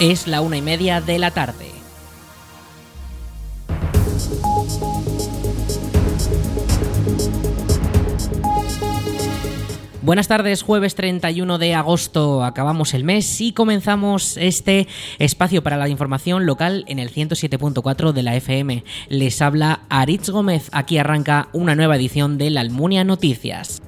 Es la una y media de la tarde. Buenas tardes, jueves 31 de agosto, acabamos el mes y comenzamos este espacio para la información local en el 107.4 de la FM. Les habla Aritz Gómez, aquí arranca una nueva edición de la Almunia Noticias.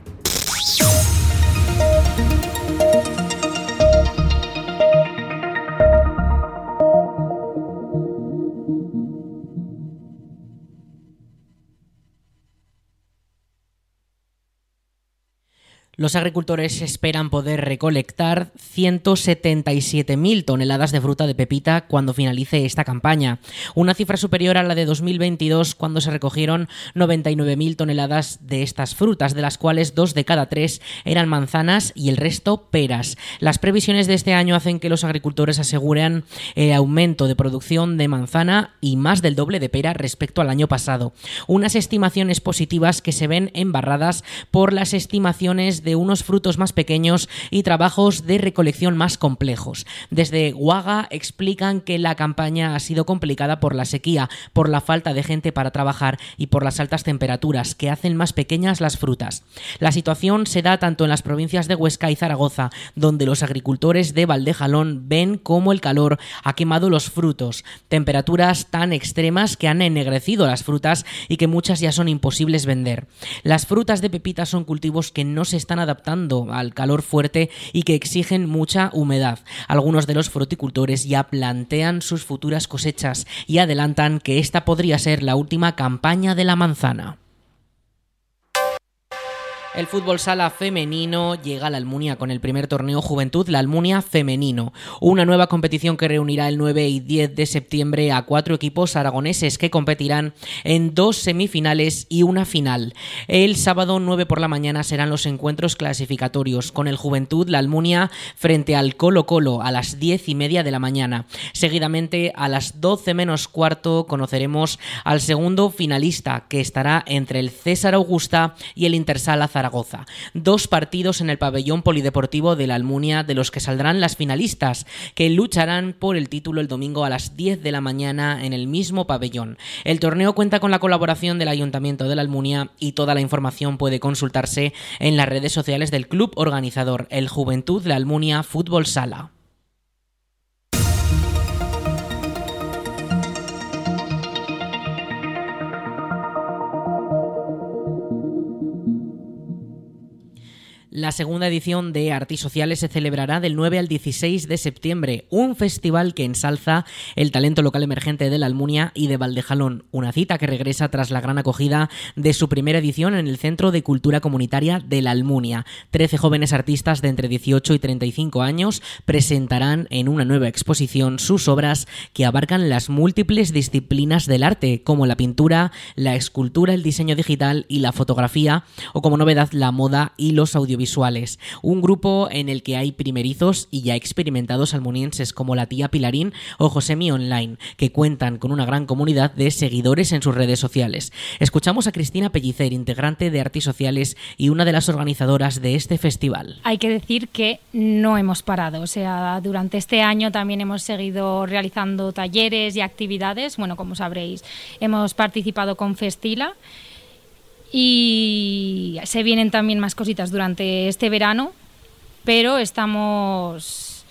Los agricultores esperan poder recolectar 177.000 toneladas de fruta de pepita cuando finalice esta campaña, una cifra superior a la de 2022 cuando se recogieron 99.000 toneladas de estas frutas, de las cuales dos de cada tres eran manzanas y el resto peras. Las previsiones de este año hacen que los agricultores aseguren el aumento de producción de manzana y más del doble de pera respecto al año pasado. Unas estimaciones positivas que se ven embarradas por las estimaciones de unos frutos más pequeños y trabajos de recolección más complejos. Desde Guaga explican que la campaña ha sido complicada por la sequía, por la falta de gente para trabajar y por las altas temperaturas que hacen más pequeñas las frutas. La situación se da tanto en las provincias de Huesca y Zaragoza, donde los agricultores de Valdejalón ven cómo el calor ha quemado los frutos, temperaturas tan extremas que han ennegrecido las frutas y que muchas ya son imposibles vender. Las frutas de pepita son cultivos que no se están adaptando al calor fuerte y que exigen mucha humedad. Algunos de los fruticultores ya plantean sus futuras cosechas y adelantan que esta podría ser la última campaña de la manzana. El fútbol sala femenino llega a la Almunia con el primer torneo Juventud, la Almunia Femenino, una nueva competición que reunirá el 9 y 10 de septiembre a cuatro equipos aragoneses que competirán en dos semifinales y una final. El sábado 9 por la mañana serán los encuentros clasificatorios con el Juventud, la Almunia frente al Colo Colo a las 10 y media de la mañana. Seguidamente a las 12 menos cuarto conoceremos al segundo finalista que estará entre el César Augusta y el Intersala Zaragoza. Dos partidos en el pabellón polideportivo de la Almunia de los que saldrán las finalistas, que lucharán por el título el domingo a las 10 de la mañana en el mismo pabellón. El torneo cuenta con la colaboración del Ayuntamiento de la Almunia y toda la información puede consultarse en las redes sociales del club organizador, el Juventud la Almunia Fútbol Sala. La segunda edición de Artisociales se celebrará del 9 al 16 de septiembre, un festival que ensalza el talento local emergente de la Almunia y de Valdejalón, una cita que regresa tras la gran acogida de su primera edición en el Centro de Cultura Comunitaria de la Almunia. Trece jóvenes artistas de entre 18 y 35 años presentarán en una nueva exposición sus obras que abarcan las múltiples disciplinas del arte, como la pintura, la escultura, el diseño digital y la fotografía, o como novedad la moda y los audiovisuales Un grupo en el que hay primerizos y ya experimentados almunienses como la tía Pilarín o Josemi Online, que cuentan con una gran comunidad de seguidores en sus redes sociales. Escuchamos a Cristina Pellicer, integrante de Artis Sociales y una de las organizadoras de este festival. Hay que decir que no hemos parado, o sea, durante este año también hemos seguido realizando talleres y actividades. Bueno, como sabréis, hemos participado con Festila y se vienen también más cositas durante este verano, pero estamos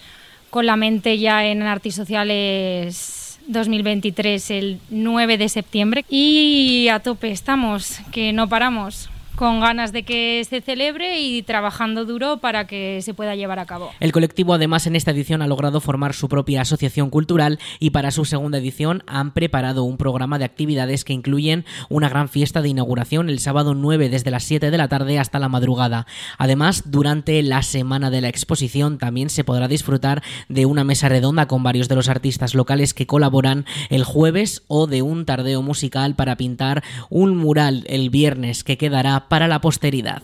con la mente ya en Artes Sociales 2023 el 9 de septiembre. Y a tope estamos, que no paramos con ganas de que se celebre y trabajando duro para que se pueda llevar a cabo. El colectivo además en esta edición ha logrado formar su propia asociación cultural y para su segunda edición han preparado un programa de actividades que incluyen una gran fiesta de inauguración el sábado 9 desde las 7 de la tarde hasta la madrugada. Además, durante la semana de la exposición también se podrá disfrutar de una mesa redonda con varios de los artistas locales que colaboran el jueves o de un tardeo musical para pintar un mural el viernes que quedará para la posteridad.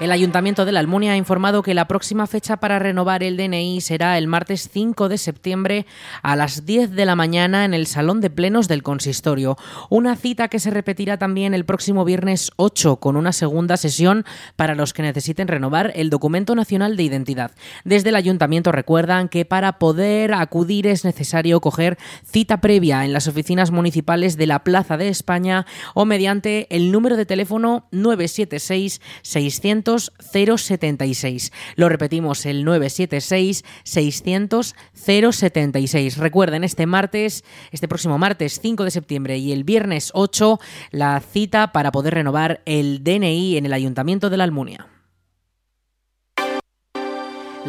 El Ayuntamiento de la Almunia ha informado que la próxima fecha para renovar el DNI será el martes 5 de septiembre a las 10 de la mañana en el Salón de Plenos del Consistorio. Una cita que se repetirá también el próximo viernes 8 con una segunda sesión para los que necesiten renovar el documento nacional de identidad. Desde el Ayuntamiento recuerdan que para poder acudir es necesario coger cita previa en las oficinas municipales de la Plaza de España o mediante el número de teléfono 976 600 076. Lo repetimos, el 976 600 076. Recuerden, este martes, este próximo martes 5 de septiembre y el viernes 8, la cita para poder renovar el DNI en el Ayuntamiento de la Almunia.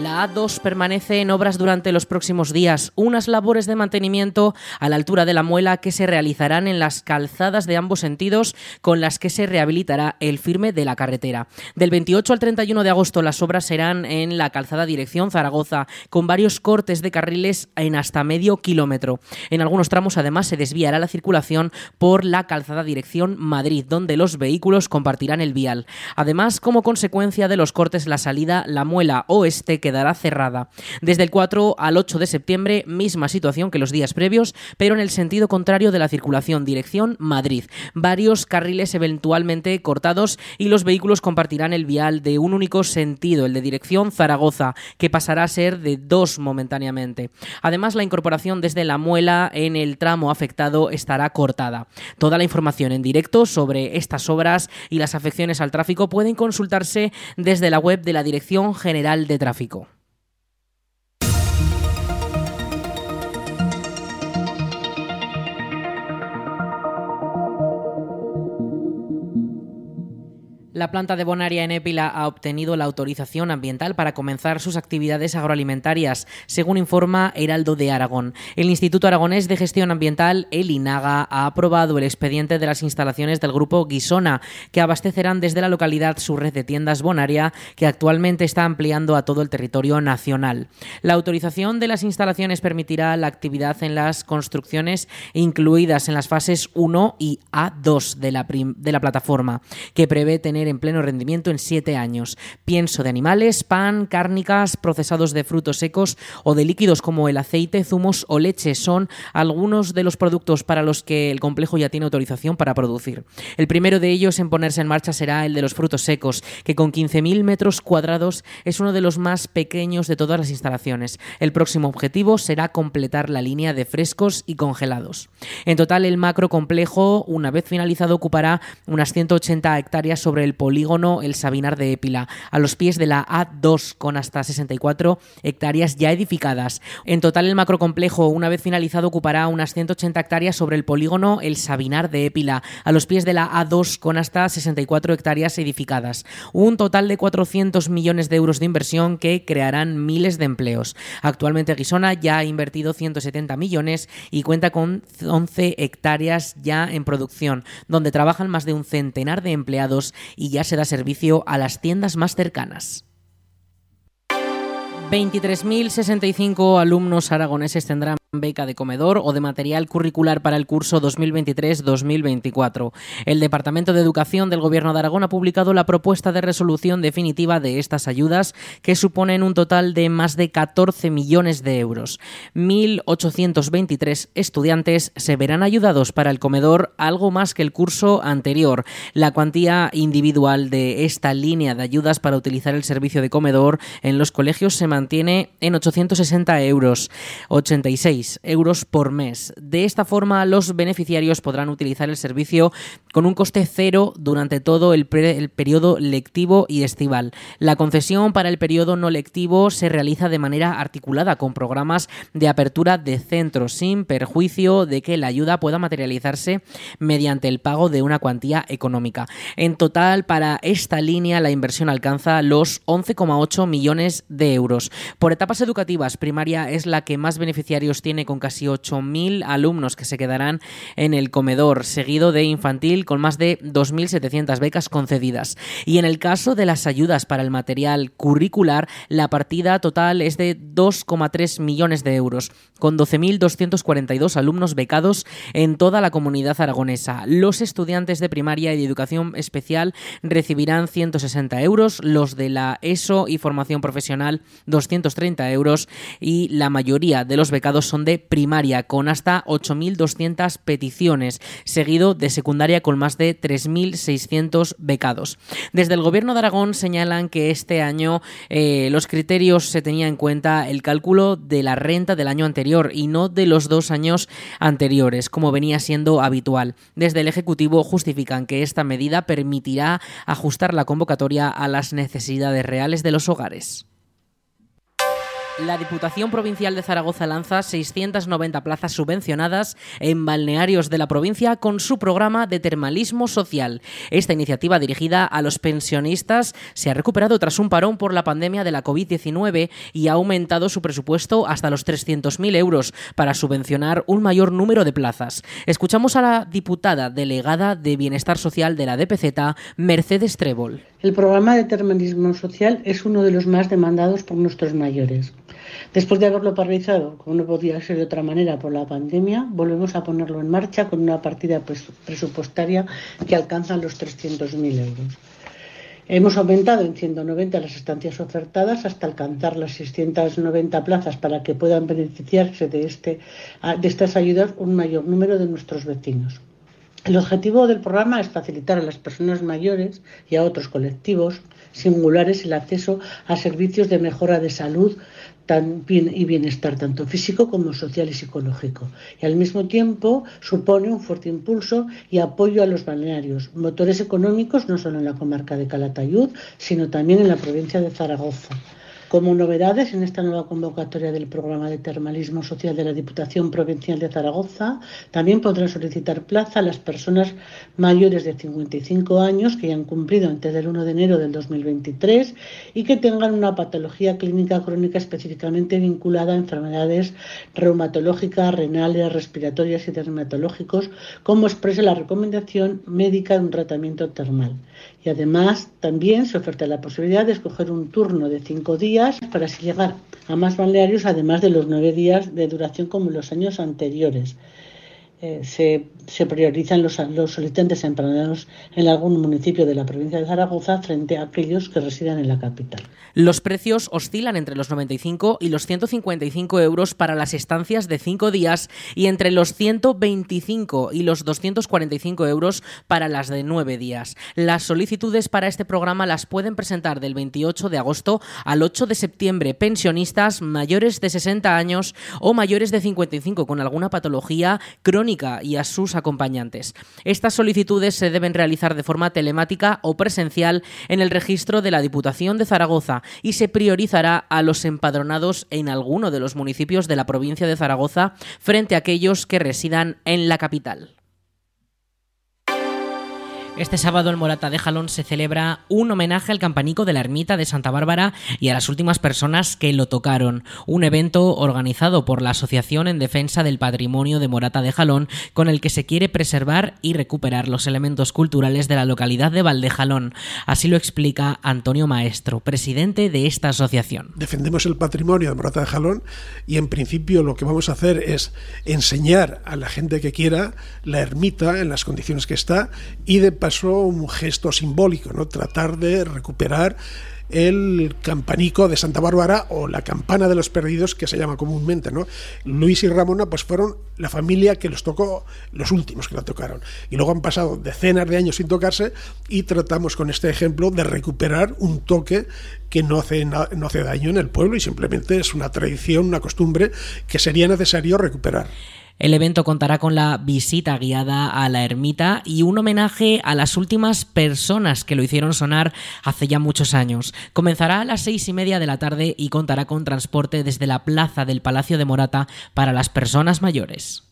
La A2 permanece en obras durante los próximos días, unas labores de mantenimiento a la altura de la muela que se realizarán en las calzadas de ambos sentidos con las que se rehabilitará el firme de la carretera. Del 28 al 31 de agosto las obras serán en la calzada dirección Zaragoza, con varios cortes de carriles en hasta medio kilómetro. En algunos tramos además se desviará la circulación por la calzada dirección Madrid, donde los vehículos compartirán el vial. Además, como consecuencia de los cortes, la salida La Muela Oeste quedará cerrada. Desde el 4 al 8 de septiembre, misma situación que los días previos, pero en el sentido contrario de la circulación, dirección Madrid. Varios carriles eventualmente cortados y los vehículos compartirán el vial de un único sentido, el de dirección Zaragoza, que pasará a ser de dos momentáneamente. Además, la incorporación desde la muela en el tramo afectado estará cortada. Toda la información en directo sobre estas obras y las afecciones al tráfico pueden consultarse desde la web de la Dirección General de Tráfico. La planta de Bonaria en Épila ha obtenido la autorización ambiental para comenzar sus actividades agroalimentarias, según informa Heraldo de Aragón. El Instituto Aragonés de Gestión Ambiental, el INAGA, ha aprobado el expediente de las instalaciones del grupo Guisona, que abastecerán desde la localidad su red de tiendas Bonaria, que actualmente está ampliando a todo el territorio nacional. La autorización de las instalaciones permitirá la actividad en las construcciones incluidas en las fases 1 y A2 de la, de la plataforma, que prevé tener en pleno rendimiento en siete años. Pienso de animales, pan, cárnicas, procesados de frutos secos o de líquidos como el aceite, zumos o leche son algunos de los productos para los que el complejo ya tiene autorización para producir. El primero de ellos en ponerse en marcha será el de los frutos secos, que con 15.000 metros cuadrados es uno de los más pequeños de todas las instalaciones. El próximo objetivo será completar la línea de frescos y congelados. En total, el macro complejo, una vez finalizado, ocupará unas 180 hectáreas sobre el polígono El Sabinar de Épila, a los pies de la A2, con hasta 64 hectáreas ya edificadas. En total, el macrocomplejo, una vez finalizado, ocupará unas 180 hectáreas sobre el polígono El Sabinar de Épila, a los pies de la A2, con hasta 64 hectáreas edificadas. Un total de 400 millones de euros de inversión que crearán miles de empleos. Actualmente Guisona ya ha invertido 170 millones y cuenta con 11 hectáreas ya en producción, donde trabajan más de un centenar de empleados y ya se da servicio a las tiendas más cercanas. 23.065 alumnos aragoneses tendrán beca de comedor o de material curricular para el curso 2023-2024. El Departamento de Educación del Gobierno de Aragón ha publicado la propuesta de resolución definitiva de estas ayudas, que suponen un total de más de 14 millones de euros. 1.823 estudiantes se verán ayudados para el comedor algo más que el curso anterior. La cuantía individual de esta línea de ayudas para utilizar el servicio de comedor en los colegios se mantiene en 860 euros. 86 euros por mes. De esta forma, los beneficiarios podrán utilizar el servicio con un coste cero durante todo el, el periodo lectivo y estival. La concesión para el periodo no lectivo se realiza de manera articulada con programas de apertura de centros, sin perjuicio de que la ayuda pueda materializarse mediante el pago de una cuantía económica. En total, para esta línea, la inversión alcanza los 11,8 millones de euros. Por etapas educativas, primaria es la que más beneficiarios tiene tiene con casi 8.000 alumnos que se quedarán en el comedor, seguido de infantil con más de 2.700 becas concedidas. Y en el caso de las ayudas para el material curricular, la partida total es de 2,3 millones de euros, con 12.242 alumnos becados en toda la comunidad aragonesa. Los estudiantes de primaria y de educación especial recibirán 160 euros, los de la ESO y formación profesional 230 euros y la mayoría de los becados son de primaria con hasta 8.200 peticiones, seguido de secundaria con más de 3.600 becados. Desde el Gobierno de Aragón señalan que este año eh, los criterios se tenía en cuenta el cálculo de la renta del año anterior y no de los dos años anteriores, como venía siendo habitual. Desde el Ejecutivo justifican que esta medida permitirá ajustar la convocatoria a las necesidades reales de los hogares. La Diputación Provincial de Zaragoza lanza 690 plazas subvencionadas en balnearios de la provincia con su programa de termalismo social. Esta iniciativa dirigida a los pensionistas se ha recuperado tras un parón por la pandemia de la COVID-19 y ha aumentado su presupuesto hasta los 300.000 euros para subvencionar un mayor número de plazas. Escuchamos a la diputada delegada de Bienestar Social de la DPZ, Mercedes Trébol. El programa de termalismo social es uno de los más demandados por nuestros mayores. Después de haberlo paralizado, como no podía ser de otra manera por la pandemia, volvemos a ponerlo en marcha con una partida presupuestaria que alcanza los 300.000 euros. Hemos aumentado en 190 las estancias ofertadas hasta alcanzar las 690 plazas para que puedan beneficiarse de, este, de estas ayudas un mayor número de nuestros vecinos. El objetivo del programa es facilitar a las personas mayores y a otros colectivos singulares el acceso a servicios de mejora de salud y bienestar, tanto físico como social y psicológico. Y al mismo tiempo supone un fuerte impulso y apoyo a los balnearios, motores económicos no solo en la comarca de Calatayud, sino también en la provincia de Zaragoza. Como novedades en esta nueva convocatoria del programa de termalismo social de la Diputación Provincial de Zaragoza, también podrán solicitar plaza a las personas mayores de 55 años que hayan cumplido antes del 1 de enero del 2023 y que tengan una patología clínica crónica específicamente vinculada a enfermedades reumatológicas, renales, respiratorias y dermatológicos, como expresa la recomendación médica de un tratamiento termal. Y además también se oferta la posibilidad de escoger un turno de cinco días para así llegar a más balnearios, además de los nueve días de duración como en los años anteriores. Eh, se, priorizan los, los solicitantes empadronados en algún municipio de la provincia de Zaragoza frente a aquellos que residen en la capital. Los precios oscilan entre los 95 y los 155 euros para las estancias de cinco días y entre los 125 y los 245 euros para las de nueve días. Las solicitudes para este programa las pueden presentar del 28 de agosto al 8 de septiembre pensionistas mayores de 60 años o mayores de 55 con alguna patología crónica y a sus acompañantes. Estas solicitudes se deben realizar de forma telemática o presencial en el registro de la Diputación de Zaragoza y se priorizará a los empadronados en alguno de los municipios de la provincia de Zaragoza frente a aquellos que residan en la capital. Este sábado en Morata de Jalón se celebra un homenaje al campanico de la ermita de Santa Bárbara y a las últimas personas que lo tocaron. Un evento organizado por la Asociación en Defensa del Patrimonio de Morata de Jalón con el que se quiere preservar y recuperar los elementos culturales de la localidad de Valdejalón. Así lo explica Antonio Maestro, presidente de esta asociación. Defendemos el patrimonio de Morata de Jalón y en principio lo que vamos a hacer es enseñar a la gente que quiera la ermita en las condiciones que está y de un gesto simbólico, ¿no? tratar de recuperar el campanico de Santa Bárbara o la campana de los perdidos que se llama comúnmente, ¿no? Luis y Ramona pues fueron la familia que los tocó, los últimos que la tocaron. Y luego han pasado decenas de años sin tocarse y tratamos con este ejemplo de recuperar un toque que no hace, no hace daño en el pueblo y simplemente es una tradición, una costumbre que sería necesario recuperar. El evento contará con la visita guiada a la ermita y un homenaje a las últimas personas que lo hicieron sonar hace ya muchos años. Comenzará a las seis y media de la tarde y contará con transporte desde la plaza del Palacio de Morata para las personas mayores.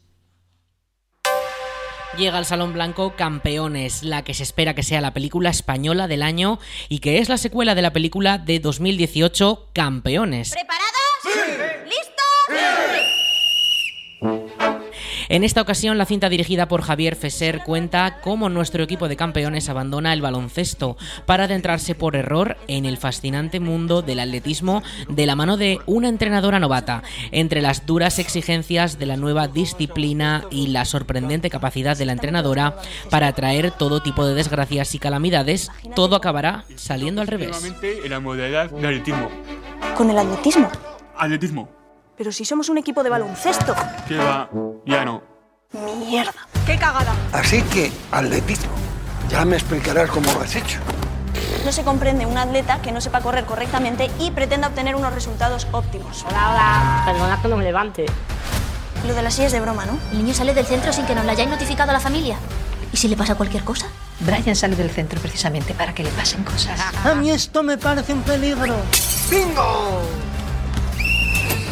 Llega al Salón Blanco Campeones, la que se espera que sea la película española del año y que es la secuela de la película de 2018 Campeones. ¿Preparados? ¿Listos? En esta ocasión, la cinta dirigida por Javier Fesser cuenta cómo nuestro equipo de campeones abandona el baloncesto para adentrarse por error en el fascinante mundo del atletismo de la mano de una entrenadora novata. Entre las duras exigencias de la nueva disciplina y la sorprendente capacidad de la entrenadora para atraer todo tipo de desgracias y calamidades, todo acabará saliendo al revés. en la modalidad de atletismo. ¿Con el atletismo? Atletismo. Pero si somos un equipo de baloncesto. ¿Qué va? Ya no. Mierda. ¡Qué cagada! Así que, atletismo. Ya me explicarás cómo lo has hecho. No se comprende un atleta que no sepa correr correctamente y pretenda obtener unos resultados óptimos. Hola, hola. Perdona que no me levante. Lo de la silla es de broma, ¿no? El niño sale del centro sin que nos lo hayáis notificado a la familia. ¿Y si le pasa cualquier cosa? Brian sale del centro precisamente para que le pasen cosas. A mí esto me parece un peligro. ¡Bingo!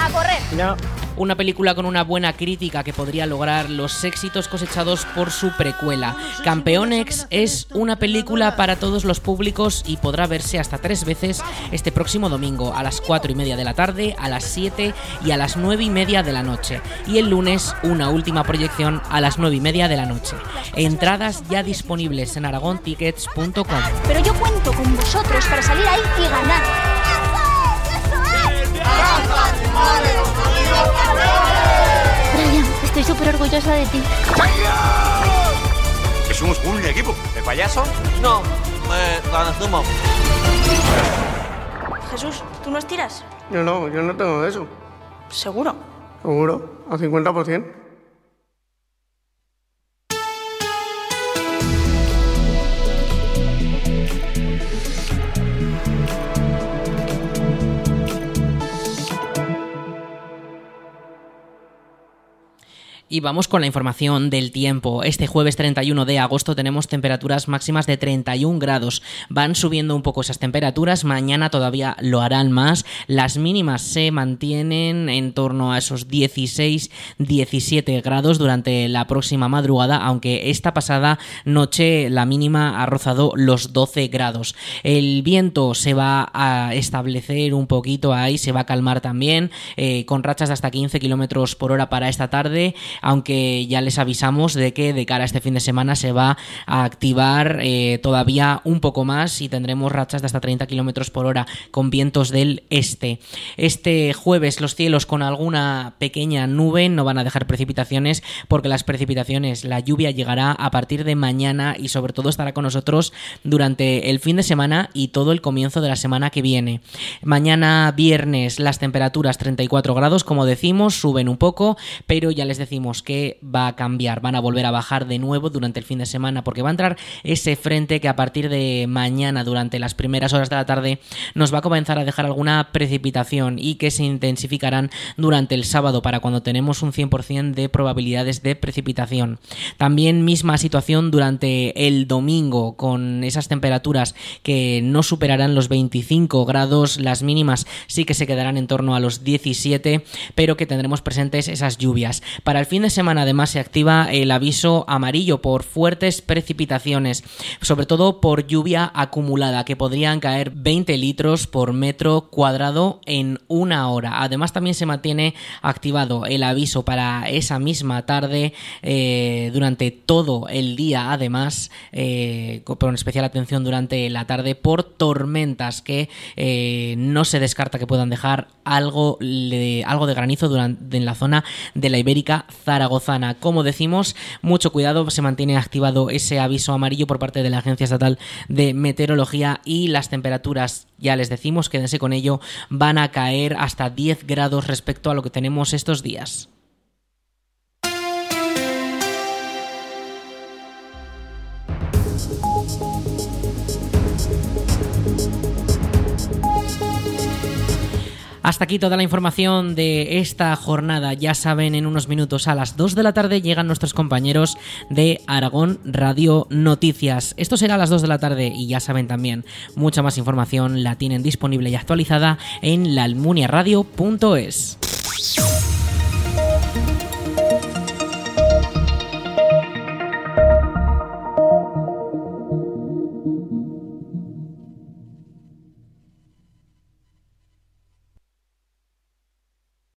¡A correr! No. Una película con una buena crítica que podría lograr los éxitos cosechados por su precuela. Campeonex es una película para todos los públicos y podrá verse hasta tres veces este próximo domingo a las 4 y media de la tarde, a las 7 y a las 9 y media de la noche. Y el lunes una última proyección a las 9 y media de la noche. Entradas ya disponibles en aragontickets.com. Pero yo cuento con vosotros para salir ahí y ganar. Estoy súper orgullosa de ti. Que somos un equipo. ¿De payaso? No, eh, zumo. Jesús, ¿tú no estiras? Yo no, yo no tengo eso. ¿Seguro? Seguro, a 50%. Y vamos con la información del tiempo. Este jueves 31 de agosto tenemos temperaturas máximas de 31 grados. Van subiendo un poco esas temperaturas. Mañana todavía lo harán más. Las mínimas se mantienen en torno a esos 16-17 grados durante la próxima madrugada, aunque esta pasada noche la mínima ha rozado los 12 grados. El viento se va a establecer un poquito ahí, se va a calmar también, eh, con rachas de hasta 15 kilómetros por hora para esta tarde aunque ya les avisamos de que de cara a este fin de semana se va a activar eh, todavía un poco más y tendremos rachas de hasta 30 kilómetros por hora con vientos del este. Este jueves los cielos con alguna pequeña nube no van a dejar precipitaciones porque las precipitaciones, la lluvia llegará a partir de mañana y sobre todo estará con nosotros durante el fin de semana y todo el comienzo de la semana que viene. Mañana viernes las temperaturas 34 grados, como decimos, suben un poco, pero ya les decimos que va a cambiar, van a volver a bajar de nuevo durante el fin de semana porque va a entrar ese frente que a partir de mañana durante las primeras horas de la tarde nos va a comenzar a dejar alguna precipitación y que se intensificarán durante el sábado para cuando tenemos un 100% de probabilidades de precipitación. También misma situación durante el domingo con esas temperaturas que no superarán los 25 grados, las mínimas sí que se quedarán en torno a los 17, pero que tendremos presentes esas lluvias. Para el de semana además se activa el aviso amarillo por fuertes precipitaciones, sobre todo por lluvia acumulada, que podrían caer 20 litros por metro cuadrado en una hora. Además también se mantiene activado el aviso para esa misma tarde eh, durante todo el día, además, eh, con especial atención durante la tarde por tormentas que eh, no se descarta que puedan dejar algo, de, algo de granizo durante, en la zona de la Ibérica zaragozana. Como decimos, mucho cuidado, se mantiene activado ese aviso amarillo por parte de la Agencia Estatal de Meteorología y las temperaturas, ya les decimos, quédense con ello, van a caer hasta 10 grados respecto a lo que tenemos estos días. Hasta aquí toda la información de esta jornada. Ya saben, en unos minutos a las 2 de la tarde llegan nuestros compañeros de Aragón Radio Noticias. Esto será a las 2 de la tarde y ya saben también, mucha más información la tienen disponible y actualizada en laalmuniaradio.es.